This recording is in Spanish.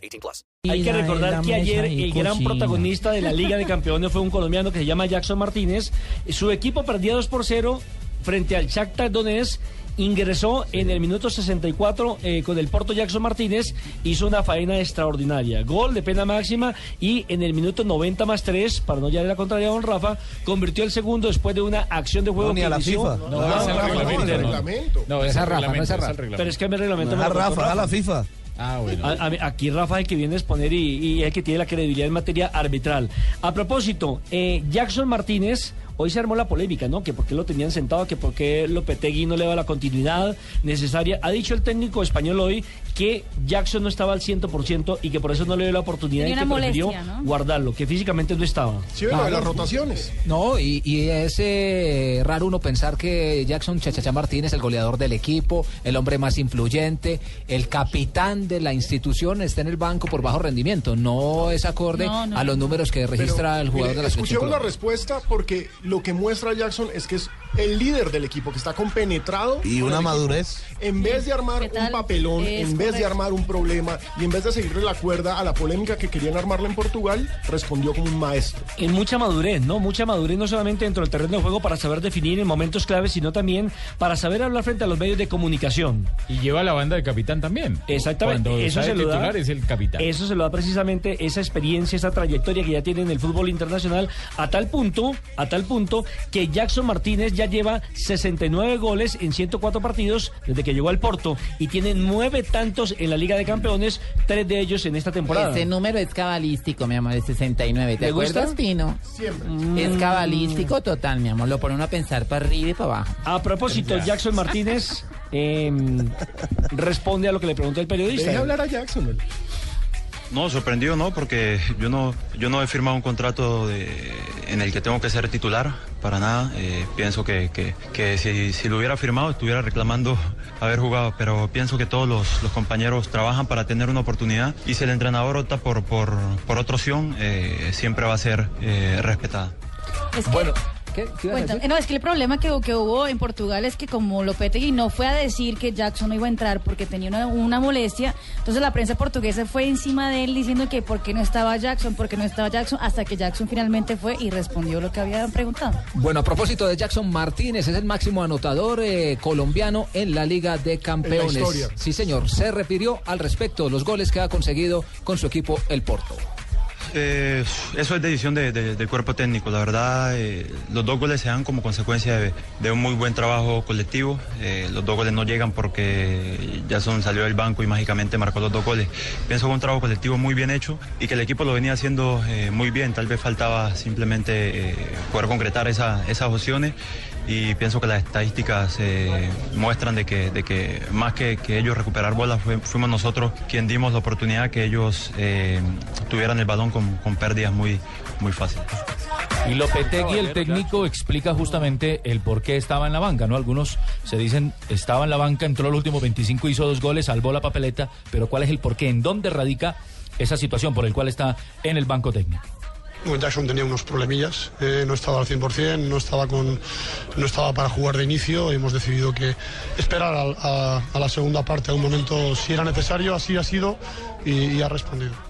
18 plus. Hay que recordar que ayer el gran protagonista de la Liga de Campeones fue un colombiano que se llama Jackson Martínez. Su equipo perdía 2 por 0 frente al Shakhtar Donetsk ingresó en el minuto 64 eh, con el Porto Jackson Martínez, hizo una faena extraordinaria. Gol de pena máxima y en el minuto 90 más 3, para no llevar la contraria a Don Rafa, convirtió el segundo después de una acción de juego No, ni que a la FIFA. No, No, no, es el no, reglamento. no, no, reglamento. No, es Esa el Rafa, no es el Rafa. Pero es que mi reglamento me A Rafa, a la FIFA. Ah, bueno. Aquí Rafa que viene a exponer y, y el que tiene la credibilidad en materia arbitral. A propósito, eh, Jackson Martínez, hoy se armó la polémica, ¿no? Que por qué lo tenían sentado, que por qué Lopetegui no le da la continuidad necesaria. Ha dicho el técnico español hoy que Jackson no estaba al 100% y que por eso no le dio la oportunidad y que una prefirió molestia, ¿no? guardarlo, que físicamente no estaba. Sí, bueno, de las rotaciones. No, y, y es eh, raro uno pensar que Jackson Chachachá Martínez, el goleador del equipo, el hombre más influyente, el capitán de la institución, está en el banco por bajo rendimiento. No es acorde No, no. a los números que registra Pero, el jugador mire, de la selección. Escuchemos la respuesta porque lo que muestra Jackson es que es el líder del equipo, que está compenetrado. Y una madurez. En vez de armar un papelón, en vez de armar un problema y en vez de seguirle la cuerda a la polémica que querían armarla en Portugal, respondió como un maestro. En mucha madurez, ¿no? Mucha madurez no solamente dentro del terreno de juego para saber definir en momentos claves, sino también para saber hablar frente a los medios de comunicación. Y lleva la banda de capitán también. Exactamente, Cuando eso se lo da. titular es el capitán. Eso se lo da precisamente esa experiencia, esa trayectoria que ya tiene en el fútbol internacional, a tal punto, a tal punto que Jackson Martínez ya lleva 69 goles en 104 partidos desde que llegó al Porto y tiene nueve tantos en la Liga de Campeones, tres de ellos en esta temporada. Ese número es cabalístico, mi amor, es 69. ¿Te ¿Le gusta? Pino? Siempre. Es cabalístico total, mi amor. Lo pone uno a pensar para arriba y para abajo. A propósito, Jackson Martínez em, responde a lo que le preguntó el periodista. Deje hablar a Jackson. ¿no? No, sorprendido no, porque yo no, yo no he firmado un contrato de- en el que tengo que ser titular, para nada. Eh, pienso que, que- que si, si lo hubiera firmado estuviera reclamando haber jugado, pero pienso que todos los, los compañeros trabajan para tener una oportunidad y si el entrenador opta por, por, por otra opción, eh, siempre va a ser eh, respetada. Bueno, ¿qué? ¿Qué ibas a Cuéntame. decir? No, es que el problema que, que hubo en Portugal es que como Lopetegui no fue a decir que Jackson no iba a entrar porque tenía una, una molestia, entonces la prensa portuguesa fue encima de él diciendo que por qué no estaba Jackson, por qué no estaba Jackson, hasta que Jackson finalmente fue y respondió lo que habían preguntado. Bueno, a propósito de Jackson Martínez, es el máximo anotador eh, colombiano en la Liga de Campeones. historia. Sí, señor. Se refirió al respecto de los goles que ha conseguido con su equipo el Porto. Eh, eso es decisión de- de- del cuerpo técnico. La verdad, eh, los dos goles se dan como consecuencia de, un muy buen trabajo colectivo. Eh, los dos goles no llegan porque Jason salió del banco y mágicamente marcó los dos goles. Pienso que un trabajo colectivo muy bien hecho y que el equipo lo venía haciendo muy bien. Tal vez faltaba simplemente poder concretar esa- esas opciones. Y pienso que las estadísticas eh, muestran de que, de que más que, ellos recuperar bolas, fuimos nosotros quien dimos la oportunidad que ellos eh, tuvieran el balón con, con pérdidas muy, muy fáciles. Y Lopetegui, el técnico, explica justamente el por qué estaba en la banca, ¿no? Algunos se dicen, estaba en la banca, entró los últimos 25, hizo dos goles, salvó la papeleta, pero ¿cuál es el por qué? ¿En dónde radica esa situación por el cual está en el banco técnico? Jackson tenía unos problemillas, eh, no estaba al 100%, no estaba, con, no estaba para jugar de inicio. Hemos decidido que esperar a, la segunda parte, a un momento si era necesario, así ha sido y ha respondido.